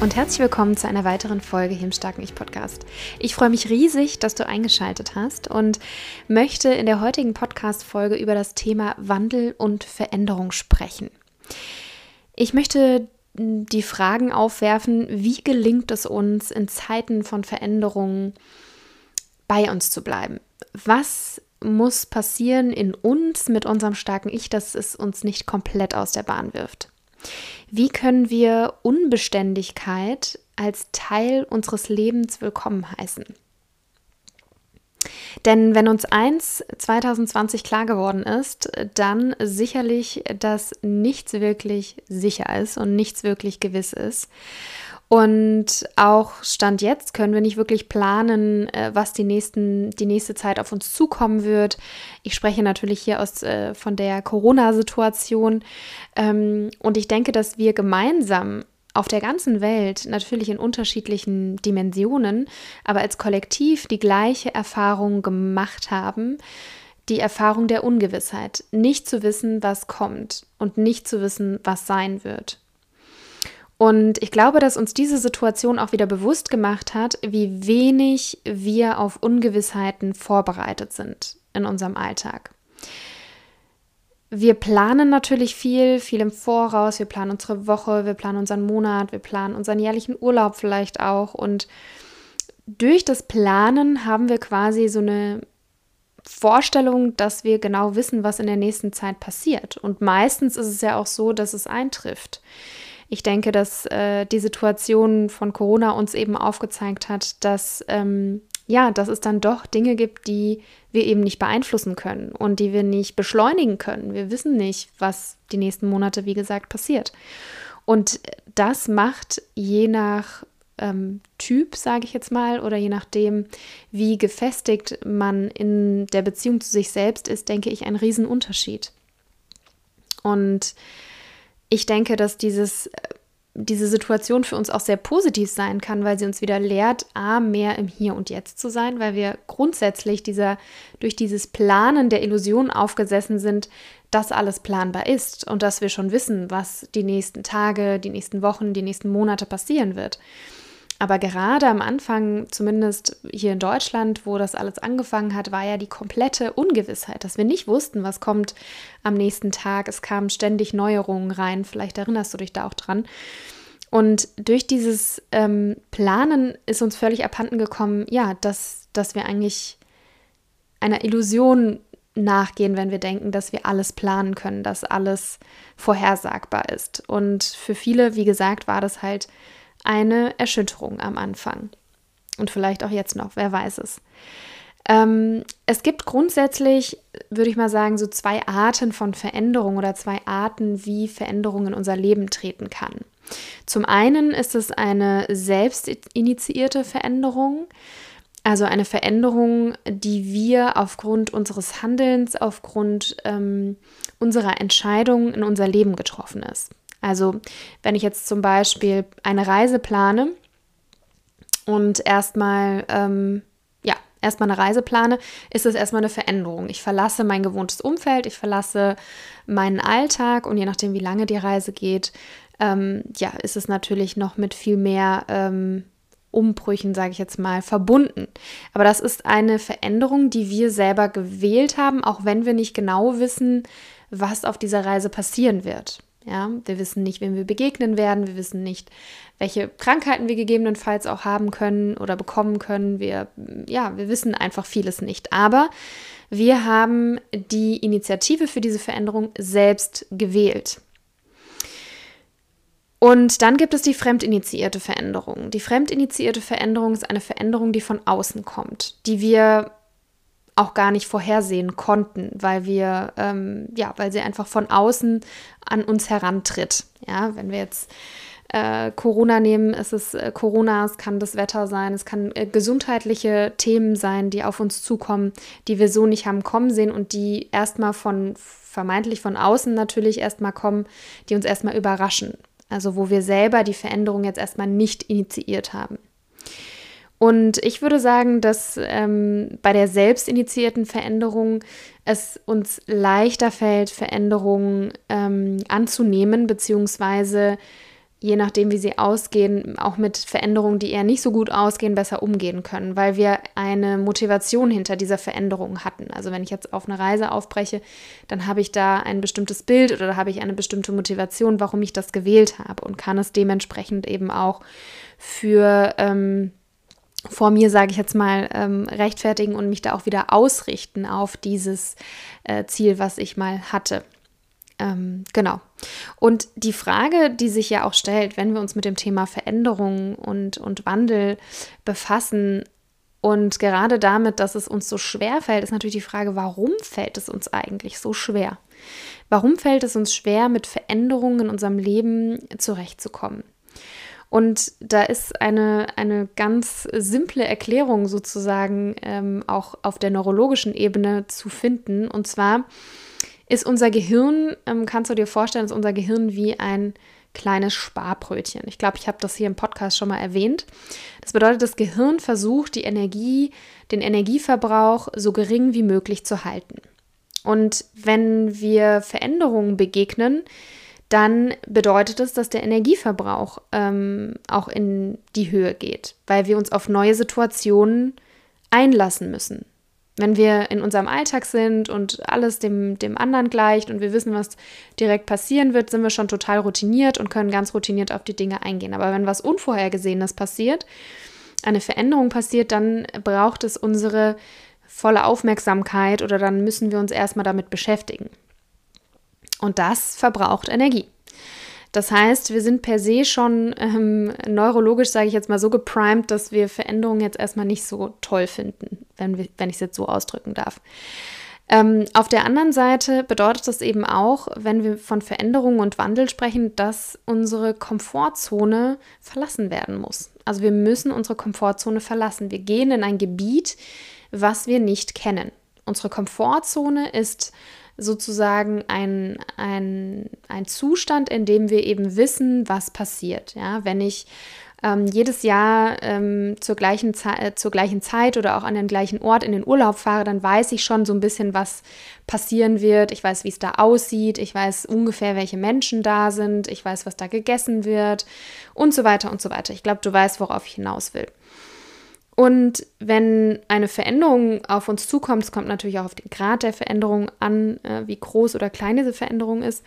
Und herzlich willkommen zu einer weiteren Folge hier im Starken Ich Podcast. Ich freue mich riesig, dass du eingeschaltet hast und möchte in der heutigen Podcast-Folge über das Thema Wandel und Veränderung sprechen. Ich möchte die Fragen aufwerfen, wie gelingt es uns in Zeiten von Veränderungen bei uns zu bleiben? Was muss passieren in uns mit unserem starken Ich, dass es uns nicht komplett aus der Bahn wirft? Wie können wir Unbeständigkeit als Teil unseres Lebens willkommen heißen? Denn wenn uns eins 2020 klar geworden ist, dann sicherlich, dass nichts wirklich sicher ist und nichts wirklich gewiss ist. Und auch Stand jetzt können wir nicht wirklich planen, äh, was die, nächsten, die nächste Zeit auf uns zukommen wird. Ich spreche natürlich hier aus, äh, von der Corona-Situation. Ähm, und ich denke, dass wir gemeinsam auf der ganzen Welt, natürlich in unterschiedlichen Dimensionen, aber als Kollektiv die gleiche Erfahrung gemacht haben. Die Erfahrung der Ungewissheit. Nicht zu wissen, was kommt und nicht zu wissen, was sein wird. Und ich glaube, dass uns diese Situation auch wieder bewusst gemacht hat, wie wenig wir auf Ungewissheiten vorbereitet sind in unserem Alltag. Wir planen natürlich viel, viel im Voraus. Wir planen unsere Woche, wir planen unseren Monat, wir planen unseren jährlichen Urlaub vielleicht auch. Und durch das Planen haben wir quasi so eine Vorstellung, dass wir genau wissen, was in der nächsten Zeit passiert. Und meistens ist es ja auch so, dass es eintrifft ich denke, dass äh, die Situation von Corona uns eben aufgezeigt hat, dass ähm, ja, dass es dann doch Dinge gibt, die wir eben nicht beeinflussen können und die wir nicht beschleunigen können. Wir wissen nicht, was die nächsten Monate, wie gesagt, passiert. Und das macht je nach ähm, Typ, sage ich jetzt mal, oder je nachdem, wie gefestigt man in der Beziehung zu sich selbst ist, denke ich, einen Riesenunterschied. Und ich denke, dass dieses, äh, diese Situation für uns auch sehr positiv sein kann, weil sie uns wieder lehrt, A, mehr im Hier und Jetzt zu sein, weil wir grundsätzlich dieser, durch dieses Planen der Illusion aufgesessen sind, dass alles planbar ist und dass wir schon wissen, was die nächsten Tage, die nächsten Wochen, die nächsten Monate passieren wird. Aber gerade am Anfang, zumindest hier in Deutschland, wo das alles angefangen hat, war ja die komplette Ungewissheit, dass wir nicht wussten, was kommt am nächsten Tag. Es kamen ständig Neuerungen rein. Vielleicht erinnerst du dich da auch dran. Und durch dieses ähm, Planen ist uns völlig abhanden gekommen, ja, dass, dass wir eigentlich einer Illusion nachgehen, wenn wir denken, dass wir alles planen können, dass alles vorhersagbar ist. Und für viele, wie gesagt, war das halt eine Erschütterung am Anfang. Und vielleicht auch jetzt noch, wer weiß es. Ähm, es gibt grundsätzlich, würde ich mal sagen, so zwei Arten von Veränderung oder zwei Arten, wie Veränderung in unser Leben treten kann. Zum einen ist es eine selbstinitiierte Veränderung, also eine Veränderung, die wir aufgrund unseres Handelns, aufgrund ähm, unserer Entscheidung in unser Leben getroffen ist. Also wenn ich jetzt zum Beispiel eine Reise plane und erstmal, ähm, ja, erstmal eine Reise plane, ist es erstmal eine Veränderung. Ich verlasse mein gewohntes Umfeld, ich verlasse meinen Alltag und je nachdem, wie lange die Reise geht, ähm, ja, ist es natürlich noch mit viel mehr ähm, Umbrüchen, sage ich jetzt mal, verbunden. Aber das ist eine Veränderung, die wir selber gewählt haben, auch wenn wir nicht genau wissen, was auf dieser Reise passieren wird. Ja, wir wissen nicht, wem wir begegnen werden. Wir wissen nicht, welche Krankheiten wir gegebenenfalls auch haben können oder bekommen können. Wir, ja, wir wissen einfach vieles nicht. Aber wir haben die Initiative für diese Veränderung selbst gewählt. Und dann gibt es die fremdinitiierte Veränderung. Die fremdinitiierte Veränderung ist eine Veränderung, die von außen kommt, die wir auch gar nicht vorhersehen konnten, weil wir, ähm, ja, weil sie einfach von außen an uns herantritt. Ja, wenn wir jetzt äh, Corona nehmen, es ist äh, Corona, es kann das Wetter sein, es kann äh, gesundheitliche Themen sein, die auf uns zukommen, die wir so nicht haben kommen sehen und die erstmal von vermeintlich von außen natürlich erstmal kommen, die uns erstmal überraschen. Also wo wir selber die Veränderung jetzt erstmal nicht initiiert haben. Und ich würde sagen, dass ähm, bei der selbstinitiierten Veränderung es uns leichter fällt, Veränderungen ähm, anzunehmen, beziehungsweise je nachdem, wie sie ausgehen, auch mit Veränderungen, die eher nicht so gut ausgehen, besser umgehen können, weil wir eine Motivation hinter dieser Veränderung hatten. Also wenn ich jetzt auf eine Reise aufbreche, dann habe ich da ein bestimmtes Bild oder habe ich eine bestimmte Motivation, warum ich das gewählt habe und kann es dementsprechend eben auch für ähm, vor mir, sage ich jetzt mal, ähm, rechtfertigen und mich da auch wieder ausrichten auf dieses äh, Ziel, was ich mal hatte. Ähm, genau. Und die Frage, die sich ja auch stellt, wenn wir uns mit dem Thema Veränderung und, und Wandel befassen, und gerade damit, dass es uns so schwer fällt, ist natürlich die Frage, warum fällt es uns eigentlich so schwer? Warum fällt es uns schwer, mit Veränderungen in unserem Leben zurechtzukommen? Und da ist eine, eine ganz simple Erklärung sozusagen ähm, auch auf der neurologischen Ebene zu finden. Und zwar ist unser Gehirn, ähm, kannst du dir vorstellen, ist unser Gehirn wie ein kleines Sparbrötchen. Ich glaube, ich habe das hier im Podcast schon mal erwähnt. Das bedeutet, das Gehirn versucht, die Energie, den Energieverbrauch so gering wie möglich zu halten. Und wenn wir Veränderungen begegnen, dann bedeutet es, dass der Energieverbrauch ähm, auch in die Höhe geht, weil wir uns auf neue Situationen einlassen müssen. Wenn wir in unserem Alltag sind und alles dem, dem anderen gleicht und wir wissen, was direkt passieren wird, sind wir schon total routiniert und können ganz routiniert auf die Dinge eingehen. Aber wenn was Unvorhergesehenes passiert, eine Veränderung passiert, dann braucht es unsere volle Aufmerksamkeit oder dann müssen wir uns erstmal damit beschäftigen. Und das verbraucht Energie. Das heißt, wir sind per se schon ähm, neurologisch, sage ich jetzt mal, so geprimed, dass wir Veränderungen jetzt erstmal nicht so toll finden, wenn, wenn ich es jetzt so ausdrücken darf. Ähm, auf der anderen Seite bedeutet das eben auch, wenn wir von Veränderungen und Wandel sprechen, dass unsere Komfortzone verlassen werden muss. Also wir müssen unsere Komfortzone verlassen. Wir gehen in ein Gebiet, was wir nicht kennen. Unsere Komfortzone ist sozusagen ein, ein, ein Zustand, in dem wir eben wissen, was passiert. Ja, wenn ich ähm, jedes Jahr ähm, zur, gleichen äh, zur gleichen Zeit oder auch an den gleichen Ort in den Urlaub fahre, dann weiß ich schon so ein bisschen, was passieren wird. Ich weiß, wie es da aussieht. Ich weiß ungefähr, welche Menschen da sind. Ich weiß, was da gegessen wird und so weiter und so weiter. Ich glaube, du weißt, worauf ich hinaus will. Und wenn eine Veränderung auf uns zukommt, es kommt natürlich auch auf den Grad der Veränderung an, äh, wie groß oder klein diese Veränderung ist,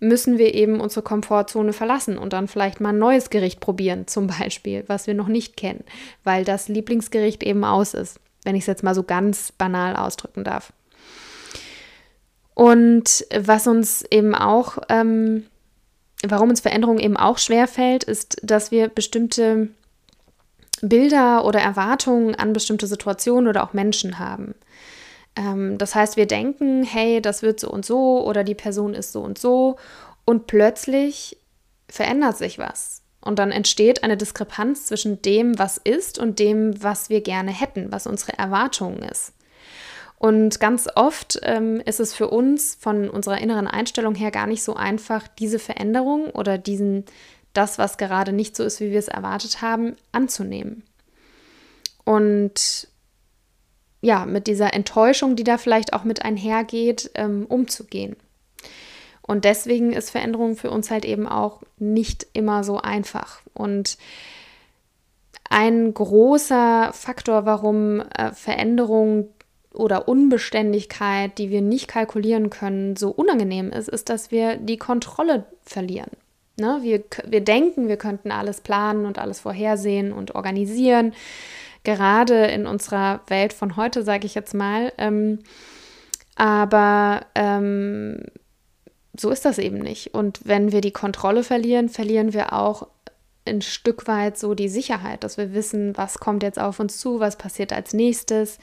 müssen wir eben unsere Komfortzone verlassen und dann vielleicht mal ein neues Gericht probieren, zum Beispiel, was wir noch nicht kennen, weil das Lieblingsgericht eben aus ist, wenn ich es jetzt mal so ganz banal ausdrücken darf. Und was uns eben auch, ähm, warum uns Veränderung eben auch schwer fällt, ist, dass wir bestimmte Bilder oder Erwartungen an bestimmte Situationen oder auch Menschen haben. Ähm, das heißt, wir denken, hey, das wird so und so oder die Person ist so und so und plötzlich verändert sich was. Und dann entsteht eine Diskrepanz zwischen dem, was ist und dem, was wir gerne hätten, was unsere Erwartungen ist. Und ganz oft ähm, ist es für uns von unserer inneren Einstellung her gar nicht so einfach, diese Veränderung oder diesen, das, was gerade nicht so ist, wie wir es erwartet haben, anzunehmen. Und ja, mit dieser Enttäuschung, die da vielleicht auch mit einhergeht, ähm, umzugehen. Und deswegen ist Veränderung für uns halt eben auch nicht immer so einfach. Und ein großer Faktor, warum äh, Veränderung oder Unbeständigkeit, die wir nicht kalkulieren können, so unangenehm ist, ist, dass wir die Kontrolle verlieren. Ne? Wir, wir denken, wir könnten alles planen und alles vorhersehen und organisieren, gerade in unserer Welt von heute, sage ich jetzt mal. Ähm, aber ähm, so ist das eben nicht. Und wenn wir die Kontrolle verlieren, verlieren wir auch ein Stück weit so die Sicherheit, dass wir wissen, was kommt jetzt auf uns zu, was passiert als nächstes.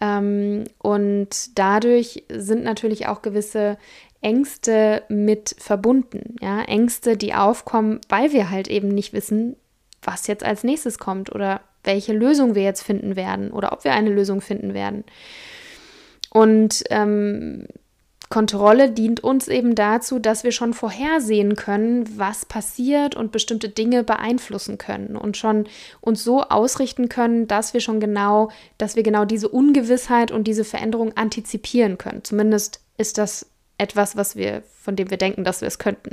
Ähm, und dadurch sind natürlich auch gewisse Ängste mit verbunden. Ja? Ängste, die aufkommen, weil wir halt eben nicht wissen, was jetzt als nächstes kommt oder welche Lösung wir jetzt finden werden oder ob wir eine Lösung finden werden. Und ähm, Kontrolle dient uns eben dazu, dass wir schon vorhersehen können, was passiert und bestimmte Dinge beeinflussen können und schon uns so ausrichten können, dass wir schon genau, dass wir genau diese Ungewissheit und diese Veränderung antizipieren können. Zumindest ist das etwas, was wir, von dem wir denken, dass wir es könnten.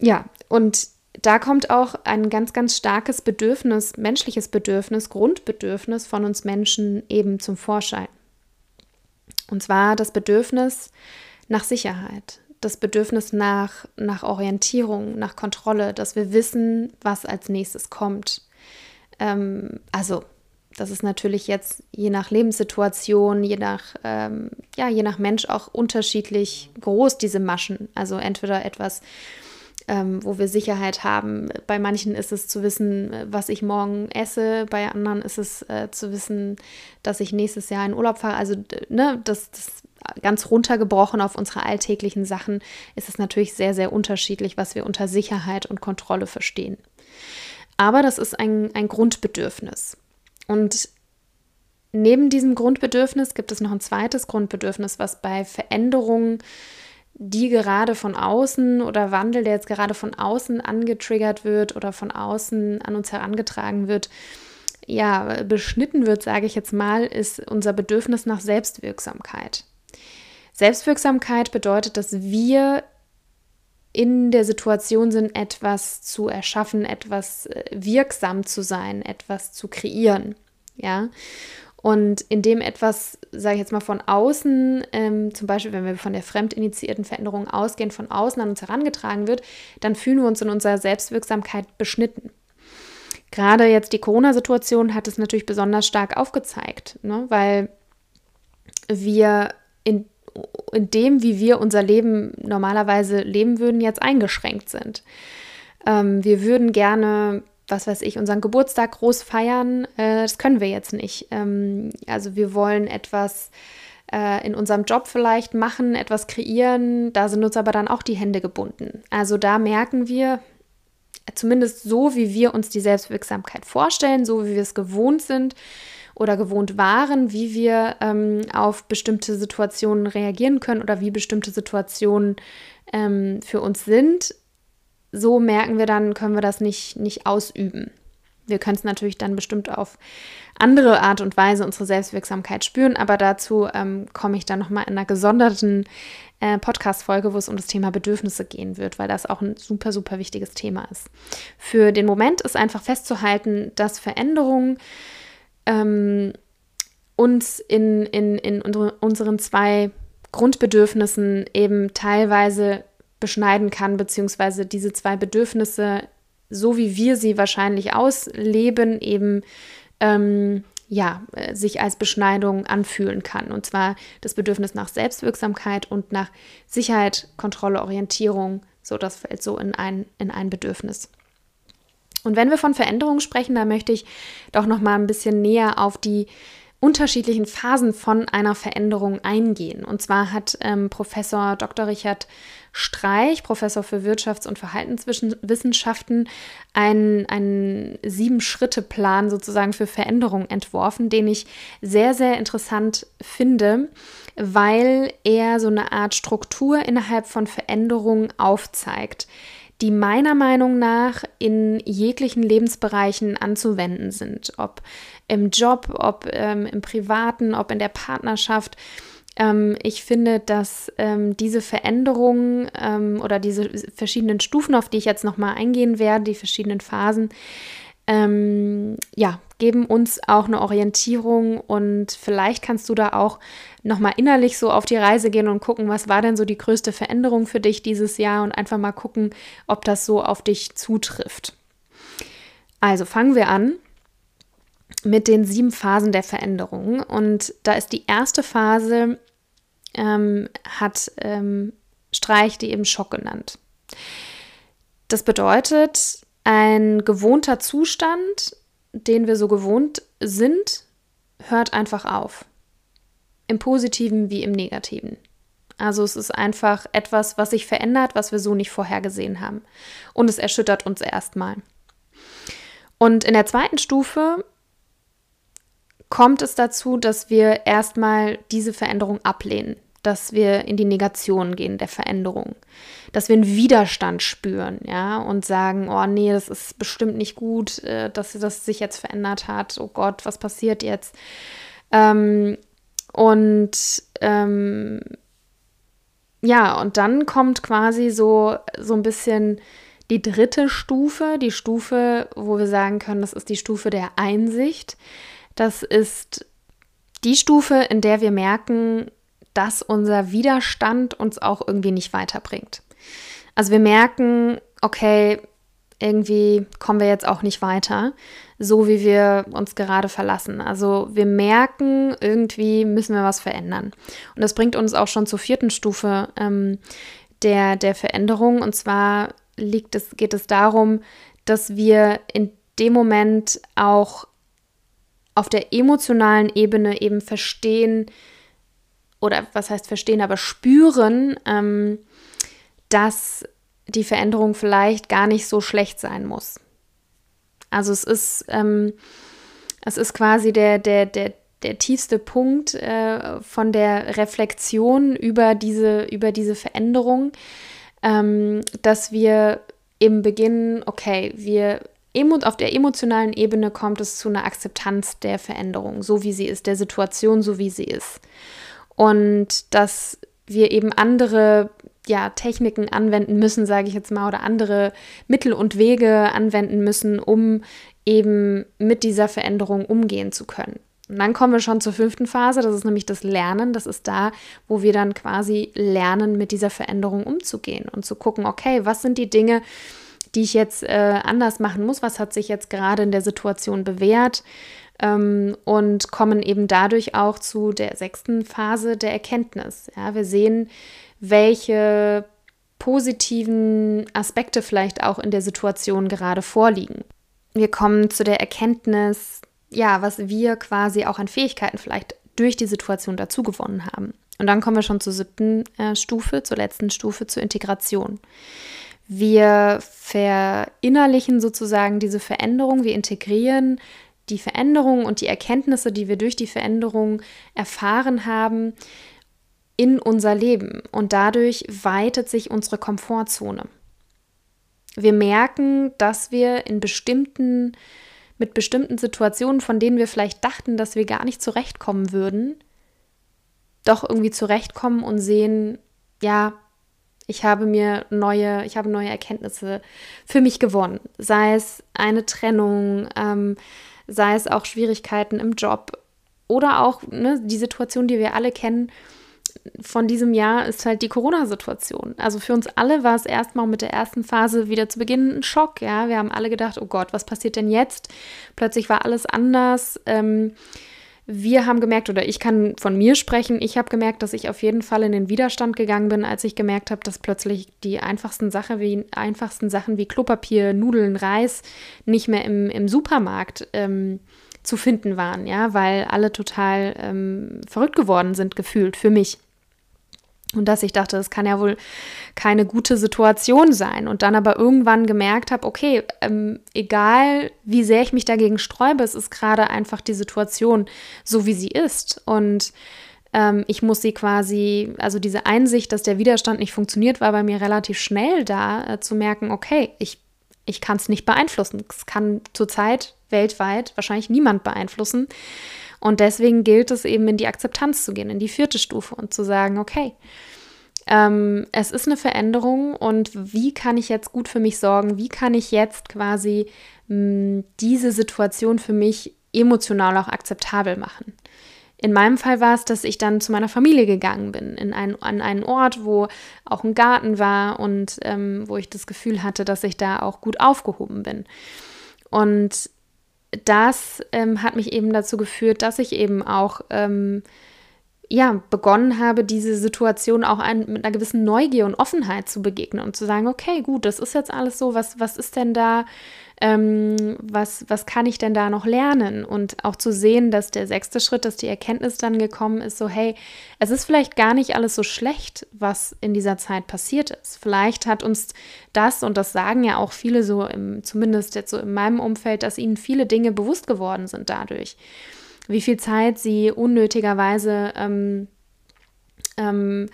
Ja, und da kommt auch ein ganz, ganz starkes Bedürfnis, menschliches Bedürfnis, Grundbedürfnis von uns Menschen eben zum Vorschein. Und zwar das Bedürfnis nach Sicherheit, das Bedürfnis nach, nach Orientierung, nach Kontrolle, dass wir wissen, was als nächstes kommt. Ähm, also, das ist natürlich jetzt je nach Lebenssituation, je nach, ähm, ja, je nach Mensch auch unterschiedlich groß, diese Maschen. Also entweder etwas, ähm, wo wir Sicherheit haben. Bei manchen ist es zu wissen, was ich morgen esse, bei anderen ist es äh, zu wissen, dass ich nächstes Jahr in Urlaub fahre. Also ne, das, das ganz runtergebrochen auf unsere alltäglichen Sachen ist es natürlich sehr, sehr unterschiedlich, was wir unter Sicherheit und Kontrolle verstehen. Aber das ist ein, ein Grundbedürfnis. Und neben diesem Grundbedürfnis gibt es noch ein zweites Grundbedürfnis, was bei Veränderungen die gerade von außen oder Wandel, der jetzt gerade von außen angetriggert wird oder von außen an uns herangetragen wird, ja, beschnitten wird, sage ich jetzt mal, ist unser Bedürfnis nach Selbstwirksamkeit. Selbstwirksamkeit bedeutet, dass wir in der Situation sind, etwas zu erschaffen, etwas äh, wirksam zu sein, etwas zu kreieren. Ja. Und indem etwas, sage ich jetzt mal, von außen, ähm, zum Beispiel wenn wir von der fremdinitiierten Veränderung ausgehen, von außen an uns herangetragen wird, dann fühlen wir uns in unserer Selbstwirksamkeit beschnitten. Gerade jetzt die Corona-Situation hat es natürlich besonders stark aufgezeigt, ne? weil wir in, in dem, wie wir unser Leben normalerweise leben würden, jetzt eingeschränkt sind. Ähm, wir würden gerne was weiß ich, unseren Geburtstag groß feiern. Äh, das können wir jetzt nicht. Ähm, also wir wollen etwas äh, in unserem Job vielleicht machen, etwas kreieren. Da sind uns aber dann auch die Hände gebunden. Also da merken wir, zumindest so, wie wir uns die Selbstwirksamkeit vorstellen, so wie wir es gewohnt sind oder gewohnt waren, wie wir ähm, auf bestimmte Situationen reagieren können oder wie bestimmte Situationen ähm, für uns sind, so merken wir dann, können wir das nicht, nicht ausüben. Wir können es natürlich dann bestimmt auf andere Art und Weise unsere Selbstwirksamkeit spüren, aber dazu ähm, komme ich dann nochmal in einer gesonderten äh, Podcast-Folge, wo es um das Thema Bedürfnisse gehen wird, weil das auch ein super, super wichtiges Thema ist. Für den Moment ist einfach festzuhalten, dass Veränderungen ähm, uns in, in, in unsere, unseren zwei Grundbedürfnissen eben teilweise beschneiden kann, beziehungsweise diese zwei Bedürfnisse, so wie wir sie wahrscheinlich ausleben, eben ähm, ja, äh, sich als Beschneidung anfühlen kann. Und zwar das Bedürfnis nach Selbstwirksamkeit und nach Sicherheit, Kontrolle, Orientierung. So, das fällt so in ein, in ein Bedürfnis. Und wenn wir von Veränderungen sprechen, da möchte ich doch noch mal ein bisschen näher auf die unterschiedlichen Phasen von einer Veränderung eingehen. Und zwar hat ähm, Professor Dr. Richard Streich, Professor für Wirtschafts- und Verhaltenswissenschaften, einen, einen Sieben-Schritte-Plan sozusagen für Veränderung entworfen, den ich sehr, sehr interessant finde, weil er so eine Art Struktur innerhalb von Veränderungen aufzeigt die meiner Meinung nach in jeglichen Lebensbereichen anzuwenden sind, ob im Job, ob ähm, im privaten, ob in der Partnerschaft. Ähm, ich finde, dass ähm, diese Veränderungen ähm, oder diese verschiedenen Stufen, auf die ich jetzt nochmal eingehen werde, die verschiedenen Phasen, ähm, ja, geben uns auch eine Orientierung und vielleicht kannst du da auch nochmal innerlich so auf die Reise gehen und gucken, was war denn so die größte Veränderung für dich dieses Jahr und einfach mal gucken, ob das so auf dich zutrifft. Also fangen wir an mit den sieben Phasen der Veränderung und da ist die erste Phase, ähm, hat ähm, Streich die eben Schock genannt. Das bedeutet, ein gewohnter Zustand, den wir so gewohnt sind, hört einfach auf. Im positiven wie im negativen. Also es ist einfach etwas, was sich verändert, was wir so nicht vorhergesehen haben. Und es erschüttert uns erstmal. Und in der zweiten Stufe kommt es dazu, dass wir erstmal diese Veränderung ablehnen, dass wir in die Negation gehen der Veränderung, dass wir einen Widerstand spüren, ja, und sagen, oh nee, das ist bestimmt nicht gut, äh, dass das sich jetzt verändert hat. Oh Gott, was passiert jetzt? Ähm, und ähm, ja, und dann kommt quasi so, so ein bisschen die dritte Stufe, die Stufe, wo wir sagen können, das ist die Stufe der Einsicht. Das ist die Stufe, in der wir merken, dass unser Widerstand uns auch irgendwie nicht weiterbringt. Also wir merken, okay, irgendwie kommen wir jetzt auch nicht weiter, so wie wir uns gerade verlassen. Also wir merken, irgendwie müssen wir was verändern. Und das bringt uns auch schon zur vierten Stufe ähm, der, der Veränderung. Und zwar liegt es, geht es darum, dass wir in dem Moment auch auf der emotionalen Ebene eben verstehen, oder was heißt verstehen, aber spüren, ähm, dass die Veränderung vielleicht gar nicht so schlecht sein muss. Also es ist, ähm, es ist quasi der, der, der, der tiefste Punkt äh, von der Reflexion über diese, über diese Veränderung, ähm, dass wir im Beginn, okay, wir auf der emotionalen Ebene kommt es zu einer Akzeptanz der Veränderung, so wie sie ist, der Situation, so wie sie ist. Und dass wir eben andere ja, Techniken anwenden müssen, sage ich jetzt mal, oder andere Mittel und Wege anwenden müssen, um eben mit dieser Veränderung umgehen zu können. Und dann kommen wir schon zur fünften Phase, das ist nämlich das Lernen. Das ist da, wo wir dann quasi lernen, mit dieser Veränderung umzugehen und zu gucken, okay, was sind die Dinge, die ich jetzt äh, anders machen muss, was hat sich jetzt gerade in der Situation bewährt ähm, und kommen eben dadurch auch zu der sechsten Phase der Erkenntnis. Ja, wir sehen, welche positiven Aspekte vielleicht auch in der Situation gerade vorliegen. Wir kommen zu der Erkenntnis, ja, was wir quasi auch an Fähigkeiten vielleicht durch die Situation dazu gewonnen haben. Und dann kommen wir schon zur siebten äh, Stufe, zur letzten Stufe, zur Integration. Wir verinnerlichen sozusagen diese Veränderung, wir integrieren die Veränderung und die Erkenntnisse, die wir durch die Veränderung erfahren haben, in unser Leben und dadurch weitet sich unsere Komfortzone. Wir merken, dass wir in bestimmten, mit bestimmten Situationen, von denen wir vielleicht dachten, dass wir gar nicht zurechtkommen würden, doch irgendwie zurechtkommen und sehen, ja, ich habe mir neue, ich habe neue Erkenntnisse für mich gewonnen. Sei es eine Trennung, ähm, sei es auch Schwierigkeiten im Job oder auch ne, die Situation, die wir alle kennen, von diesem Jahr ist halt die Corona-Situation. Also für uns alle war es erstmal mit der ersten Phase wieder zu Beginn ein Schock. Ja, wir haben alle gedacht, oh Gott, was passiert denn jetzt? Plötzlich war alles anders. Ähm, wir haben gemerkt, oder ich kann von mir sprechen, ich habe gemerkt, dass ich auf jeden Fall in den Widerstand gegangen bin, als ich gemerkt habe, dass plötzlich die einfachsten, Sache wie, einfachsten Sachen wie Klopapier, Nudeln, Reis nicht mehr im, im Supermarkt ähm, zu finden waren, ja, weil alle total ähm, verrückt geworden sind, gefühlt für mich. Und dass ich dachte, das kann ja wohl keine gute Situation sein. Und dann aber irgendwann gemerkt habe, okay, ähm, egal wie sehr ich mich dagegen sträube, es ist gerade einfach die Situation so, wie sie ist. Und ähm, ich muss sie quasi, also diese Einsicht, dass der Widerstand nicht funktioniert, war bei mir relativ schnell da, äh, zu merken, okay, ich, ich kann es nicht beeinflussen. Es kann zurzeit weltweit wahrscheinlich niemand beeinflussen. Und deswegen gilt es eben in die Akzeptanz zu gehen, in die vierte Stufe und zu sagen, okay, ähm, es ist eine Veränderung und wie kann ich jetzt gut für mich sorgen? Wie kann ich jetzt quasi mh, hm, diese Situation für mich emotional auch akzeptabel machen? In meinem Fall war es, dass ich dann zu meiner Familie gegangen bin, in ein, an einen Ort, wo auch ein Garten war und ähm, wo ich das Gefühl hatte, dass ich da auch gut aufgehoben bin. Und das ähm, hat mich eben dazu geführt, dass ich eben auch ähm, ja, begonnen habe, diese Situation auch ein, mit einer gewissen Neugier und Offenheit zu begegnen und zu sagen, okay, gut, das ist jetzt alles so, was, was ist denn da, ähm, was, was kann ich denn da noch lernen? Und auch zu sehen, dass der sechste Schritt, dass die Erkenntnis dann gekommen ist, so, hey, es ist vielleicht gar nicht alles so schlecht, was in dieser Zeit passiert ist. Vielleicht hat uns das, und das sagen ja auch viele so, im, zumindest jetzt so in meinem Umfeld, dass ihnen viele Dinge bewusst geworden sind dadurch wie viel Zeit sie unnötigerweise ähm, ähm,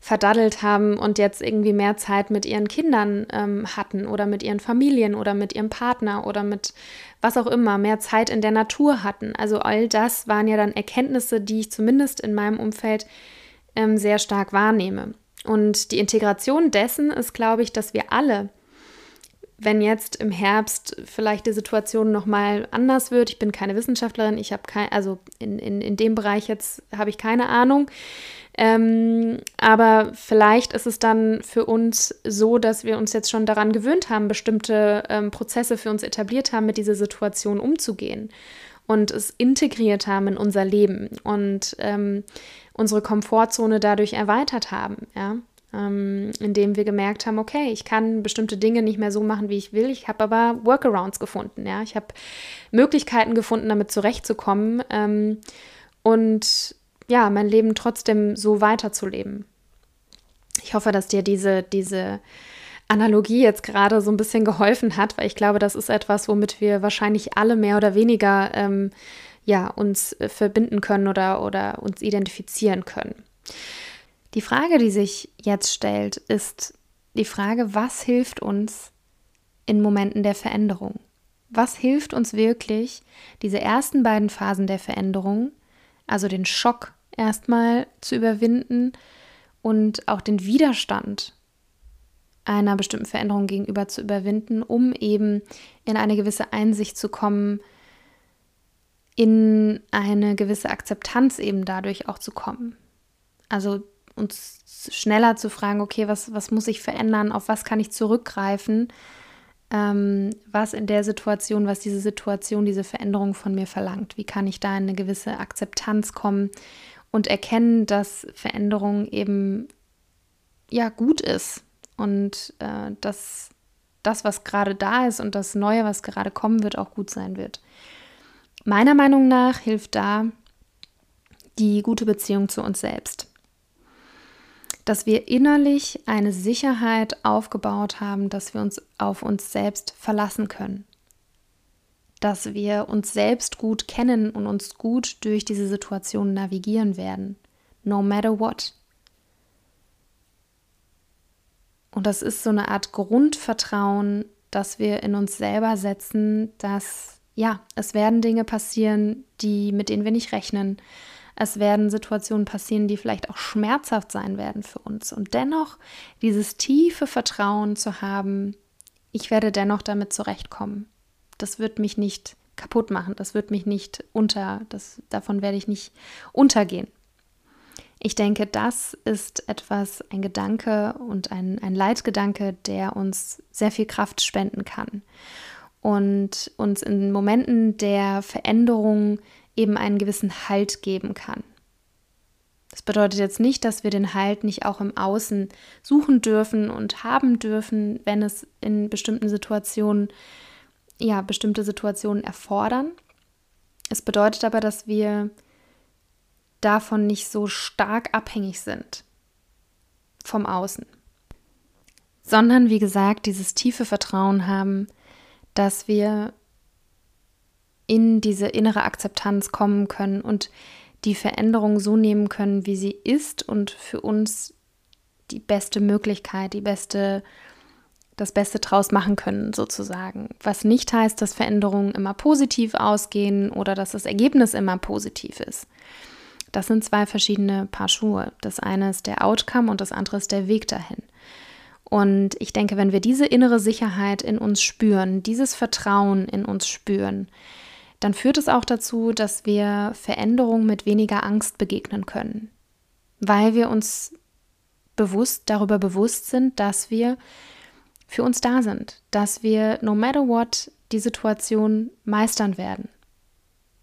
verdaddelt haben und jetzt irgendwie mehr Zeit mit ihren Kindern ähm, hatten oder mit ihren Familien oder mit ihrem Partner oder mit was auch immer, mehr Zeit in der Natur hatten. Also all das waren ja dann Erkenntnisse, die ich zumindest in meinem Umfeld ähm, sehr stark wahrnehme. Und die Integration dessen ist, glaube ich, dass wir alle wenn jetzt im Herbst vielleicht die Situation nochmal anders wird, ich bin keine Wissenschaftlerin, ich habe kein, also in, in, in dem Bereich jetzt habe ich keine Ahnung. Ähm, aber vielleicht ist es dann für uns so, dass wir uns jetzt schon daran gewöhnt haben, bestimmte ähm, Prozesse für uns etabliert haben, mit dieser Situation umzugehen und es integriert haben in unser Leben und ähm, unsere Komfortzone dadurch erweitert haben. Ja? Ähm, indem wir gemerkt haben, okay, ich kann bestimmte Dinge nicht mehr so machen, wie ich will. Ich habe aber Workarounds gefunden. Ja, ich habe Möglichkeiten gefunden, damit zurechtzukommen ähm, und ja, mein Leben trotzdem so weiterzuleben. Ich hoffe, dass dir diese, diese Analogie jetzt gerade so ein bisschen geholfen hat, weil ich glaube, das ist etwas, womit wir wahrscheinlich alle mehr oder weniger ähm, ja, uns äh, verbinden können oder, oder uns identifizieren können. Die Frage, die sich jetzt stellt, ist die Frage, was hilft uns in Momenten der Veränderung? Was hilft uns wirklich, diese ersten beiden Phasen der Veränderung, also den Schock erstmal zu überwinden und auch den Widerstand einer bestimmten Veränderung gegenüber zu überwinden, um eben in eine gewisse Einsicht zu kommen, in eine gewisse Akzeptanz eben dadurch auch zu kommen. Also uns schneller zu fragen, okay, was, was muss ich verändern, auf was kann ich zurückgreifen, ähm, was in der Situation, was diese Situation, diese Veränderung von mir verlangt. Wie kann ich da in eine gewisse Akzeptanz kommen und erkennen, dass Veränderung eben ja gut ist und äh, dass das, was gerade da ist und das Neue, was gerade kommen wird, auch gut sein wird. Meiner Meinung nach hilft da die gute Beziehung zu uns selbst dass wir innerlich eine Sicherheit aufgebaut haben, dass wir uns auf uns selbst verlassen können. Dass wir uns selbst gut kennen und uns gut durch diese Situation navigieren werden. No matter what. Und das ist so eine Art Grundvertrauen, dass wir in uns selber setzen, dass ja, es werden Dinge passieren, die mit denen wir nicht rechnen es werden Situationen passieren, die vielleicht auch schmerzhaft sein werden für uns. Und dennoch dieses tiefe Vertrauen zu haben, ich werde dennoch damit zurechtkommen. Das wird mich nicht kaputt machen, das wird mich nicht unter, das, davon werde ich nicht untergehen. Ich denke, das ist etwas, ein Gedanke und ein, ein Leitgedanke, der uns sehr viel Kraft spenden kann und uns in Momenten der Veränderung eben einen gewissen Halt geben kann. Das bedeutet jetzt nicht, dass wir den Halt nicht auch im Außen suchen dürfen und haben dürfen, wenn es in bestimmten Situationen, ja, bestimmte Situationen erfordern. Es bedeutet aber, dass wir davon nicht so stark abhängig sind vom Außen, sondern wie gesagt, dieses tiefe Vertrauen haben, dass wir in diese innere Akzeptanz kommen können und die Veränderung so nehmen können, wie sie ist und für uns die beste Möglichkeit, die beste, das Beste draus machen können, sozusagen. Was nicht heißt, dass Veränderungen immer positiv ausgehen oder dass das Ergebnis immer positiv ist. Das sind zwei verschiedene Paar Schuhe. Das eine ist der Outcome und das andere ist der Weg dahin. Und ich denke, wenn wir diese innere Sicherheit in uns spüren, dieses Vertrauen in uns spüren, dann führt es auch dazu, dass wir Veränderungen mit weniger Angst begegnen können, weil wir uns bewusst darüber bewusst sind, dass wir für uns da sind, dass wir no matter what die Situation meistern werden.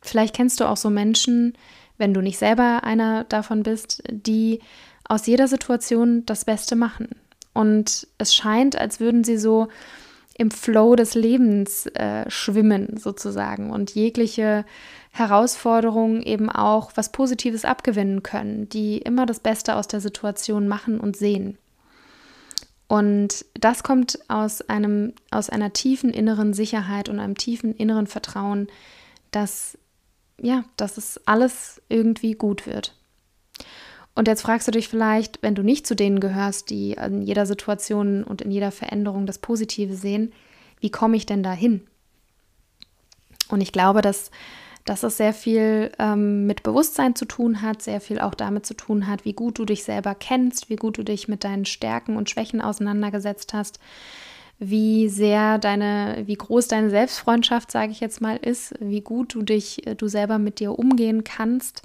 Vielleicht kennst du auch so Menschen, wenn du nicht selber einer davon bist, die aus jeder Situation das Beste machen. Und es scheint, als würden sie so im Flow des Lebens äh, schwimmen, sozusagen, und jegliche Herausforderungen eben auch was Positives abgewinnen können, die immer das Beste aus der Situation machen und sehen. Und das kommt aus einem, aus einer tiefen inneren Sicherheit und einem tiefen inneren Vertrauen, dass, ja, dass es alles irgendwie gut wird. Und jetzt fragst du dich vielleicht, wenn du nicht zu denen gehörst, die in jeder Situation und in jeder Veränderung das Positive sehen, wie komme ich denn dahin? Und ich glaube, dass, dass es sehr viel ähm, mit Bewusstsein zu tun hat, sehr viel auch damit zu tun hat, wie gut du dich selber kennst, wie gut du dich mit deinen Stärken und Schwächen auseinandergesetzt hast, wie sehr deine, wie groß deine Selbstfreundschaft, sage ich jetzt mal, ist, wie gut du dich, äh, du selber mit dir umgehen kannst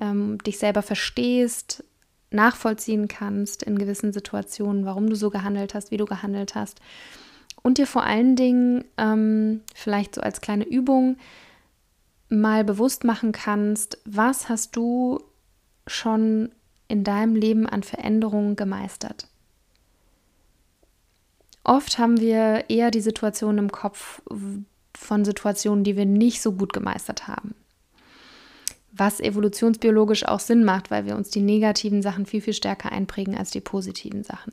ähm, dich selber verstehst, nachvollziehen kannst in gewissen Situationen, warum du so gehandelt hast, wie du gehandelt hast. Und dir vor allen Dingen ähm, vielleicht so als kleine Übung mal bewusst machen kannst, was hast du schon in deinem Leben an Veränderungen gemeistert. Oft haben wir eher die Situation im Kopf von Situationen, die wir nicht so gut gemeistert haben was evolutionsbiologisch auch Sinn macht, weil wir uns die negativen Sachen viel, viel stärker einprägen als die positiven Sachen.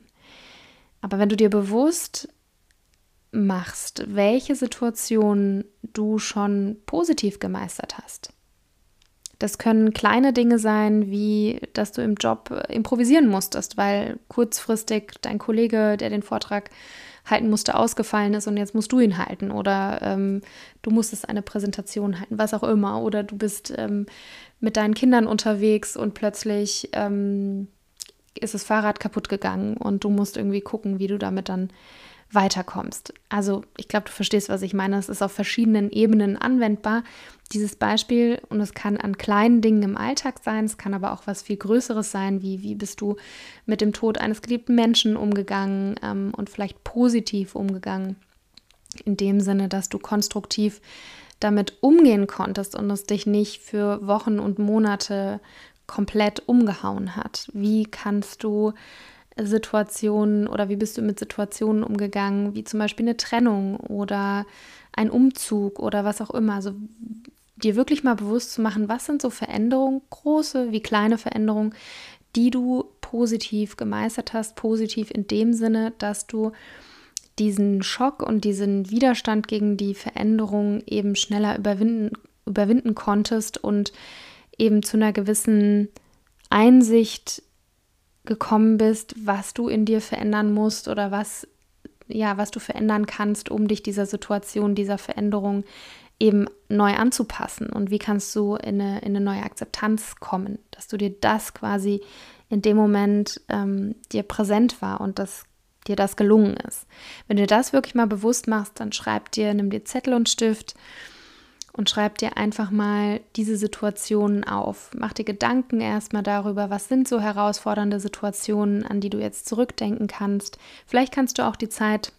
Aber wenn du dir bewusst machst, welche Situationen du schon positiv gemeistert hast, das können kleine Dinge sein, wie dass du im Job improvisieren musstest, weil kurzfristig dein Kollege, der den Vortrag halten musste, ausgefallen ist und jetzt musst du ihn halten oder ähm, du musstest eine Präsentation halten, was auch immer. Oder du bist ähm, mit deinen Kindern unterwegs und plötzlich ähm, ist das Fahrrad kaputt gegangen und du musst irgendwie gucken, wie du damit dann weiterkommst. Also ich glaube, du verstehst, was ich meine. Es ist auf verschiedenen Ebenen anwendbar, dieses Beispiel. Und es kann an kleinen Dingen im Alltag sein, es kann aber auch was viel Größeres sein, wie wie bist du mit dem Tod eines geliebten Menschen umgegangen ähm, und vielleicht positiv umgegangen. In dem Sinne, dass du konstruktiv damit umgehen konntest und es dich nicht für Wochen und Monate komplett umgehauen hat. Wie kannst du Situationen oder wie bist du mit Situationen umgegangen, wie zum Beispiel eine Trennung oder ein Umzug oder was auch immer. Also dir wirklich mal bewusst zu machen, was sind so Veränderungen, große wie kleine Veränderungen, die du positiv gemeistert hast, positiv in dem Sinne, dass du diesen Schock und diesen Widerstand gegen die Veränderung eben schneller überwinden, überwinden konntest und eben zu einer gewissen Einsicht gekommen bist, was du in dir verändern musst oder was ja, was du verändern kannst, um dich dieser Situation, dieser Veränderung eben neu anzupassen und wie kannst du in eine, in eine neue Akzeptanz kommen, dass du dir das quasi in dem Moment ähm, dir präsent war und dass dir das gelungen ist. Wenn du das wirklich mal bewusst machst, dann schreib dir, nimm dir Zettel und Stift und schreib dir einfach mal diese Situationen auf. Mach dir Gedanken erstmal darüber, was sind so herausfordernde Situationen, an die du jetzt zurückdenken kannst. Vielleicht kannst du auch die Zeit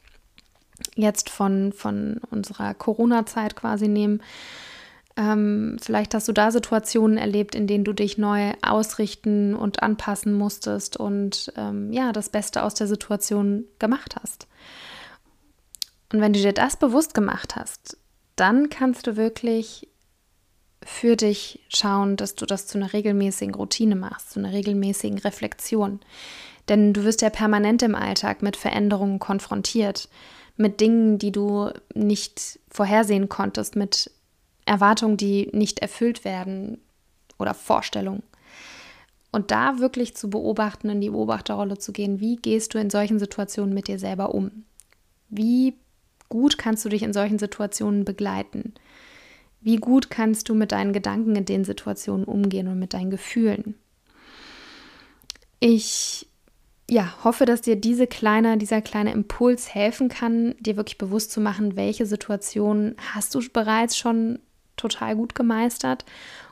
jetzt von, von unserer Corona-Zeit quasi nehmen. Ähm, vielleicht hast du da Situationen erlebt, in denen du dich neu ausrichten und anpassen musstest und ähm, ja, das Beste aus der Situation gemacht hast. Und wenn du dir das bewusst gemacht hast, dann kannst du wirklich für dich schauen, dass du das zu einer regelmäßigen Routine machst, zu einer regelmäßigen Reflexion. Denn du wirst ja permanent im Alltag mit Veränderungen konfrontiert, mit Dingen, die du nicht vorhersehen konntest, mit Erwartungen, die nicht erfüllt werden oder Vorstellungen. Und da wirklich zu beobachten, in die Beobachterrolle zu gehen, wie gehst du in solchen Situationen mit dir selber um? Wie gut kannst du dich in solchen Situationen begleiten? Wie gut kannst du mit deinen Gedanken in den Situationen umgehen und mit deinen Gefühlen? Ich ja, hoffe, dass dir diese kleine, dieser kleine Impuls helfen kann, dir wirklich bewusst zu machen, welche Situationen hast du bereits schon total gut gemeistert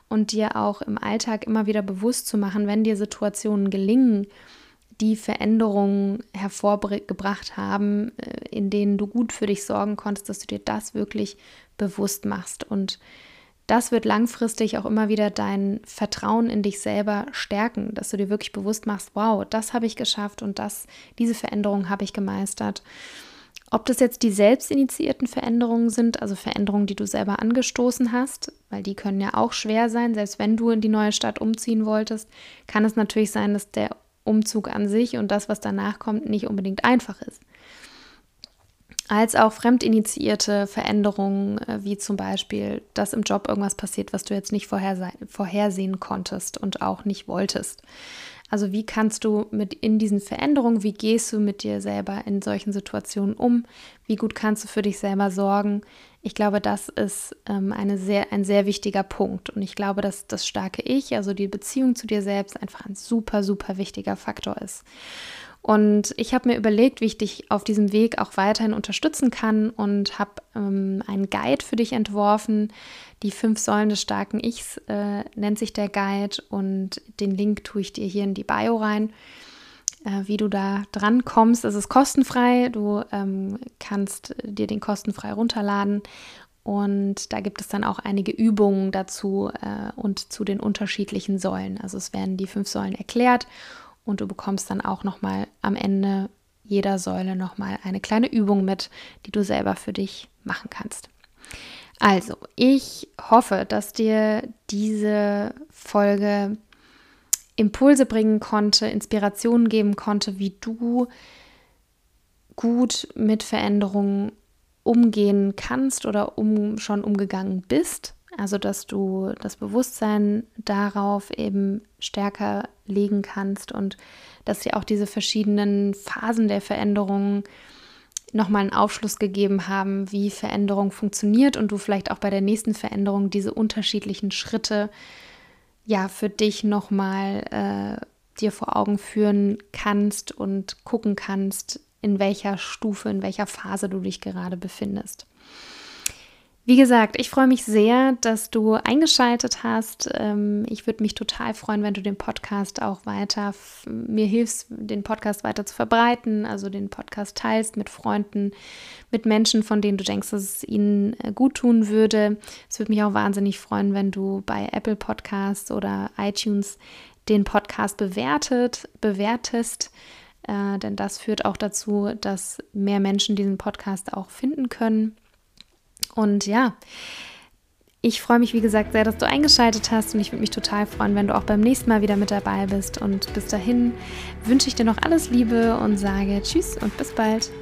und dir auch im Alltag immer wieder bewusst zu machen, wenn dir Situationen gelingen, die Veränderungen hervorgebracht haben, äh, in denen du gut für dich sorgen konntest, dass du dir das wirklich bewusst machst und das wird langfristig auch immer wieder dein Vertrauen in dich selber stärken, dass du dir wirklich bewusst machst, wow, das habe ich geschafft und das, diese Veränderung habe ich gemeistert. Ob das jetzt die selbstinitiierten Veränderungen sind, also Veränderungen, die du selber angestoßen hast, weil die können ja auch schwer sein, selbst wenn du in die neue Stadt umziehen wolltest, kann es natürlich sein, dass der Umzug an sich und das, was danach kommt, nicht unbedingt einfach ist als auch fremdinitiierte Veränderungen, äh, wie zum Beispiel, dass im Job irgendwas passiert, was du jetzt nicht vorhersehen konntest und auch nicht wolltest. Also wie kannst du mit in diesen Veränderungen, wie gehst du mit dir selber in solchen Situationen um? Wie gut kannst du für dich selber sorgen? Ich glaube, das ist ähm, sehr, ein sehr wichtiger Punkt. Und ich glaube, dass das starke Ich, also die Beziehung zu dir selbst, einfach ein super, super wichtiger Faktor ist. Und ich habe mir überlegt, wie ich dich auf diesem Weg auch weiterhin unterstützen kann und habe ähm, einen Guide für dich entworfen. Die fünf Säulen des starken Ichs äh, nennt sich der Guide und den Link tue ich dir hier in die Bio rein, äh, wie du da dran kommst. Es ist kostenfrei, du ähm, kannst dir den kostenfrei runterladen und da gibt es dann auch einige Übungen dazu äh, und zu den unterschiedlichen Säulen. Also es werden die fünf Säulen erklärt und du bekommst dann auch noch mal am Ende jeder Säule noch mal eine kleine Übung mit, die du selber für dich machen kannst. Also, ich hoffe, dass dir diese Folge Impulse bringen konnte, Inspirationen geben konnte, wie du gut mit Veränderungen umgehen kannst oder um, schon umgegangen bist. Also, dass du das Bewusstsein darauf eben stärker legen kannst und dass dir auch diese verschiedenen Phasen der Veränderung nochmal einen Aufschluss gegeben haben, wie Veränderung funktioniert und du vielleicht auch bei der nächsten Veränderung diese unterschiedlichen Schritte ja für dich nochmal äh, dir vor Augen führen kannst und gucken kannst, in welcher Stufe, in welcher Phase du dich gerade befindest. Wie gesagt, ich freue mich sehr, dass du eingeschaltet hast. Ähm, ich würde mich total freuen, wenn du den Podcast auch weiter mir hilfst, den Podcast weiter zu verbreiten, also den Podcast teilst mit Freunden, mit Menschen, von denen du denkst, dass es ihnen äh, gut tun würde. Es würde mich auch wahnsinnig freuen, wenn du bei Apple Podcasts oder iTunes den Podcast bewertet, bewertest. Äh, denn das führt auch dazu, dass mehr Menschen diesen Podcast auch finden können. Und ja, ich freue mich, wie gesagt, sehr, dass du eingeschaltet hast und ich würde mich total freuen, wenn du auch beim nächsten Mal wieder mit dabei bist. Und bis dahin wünsche ich dir noch alles Liebe und sage Tschüss und bis bald.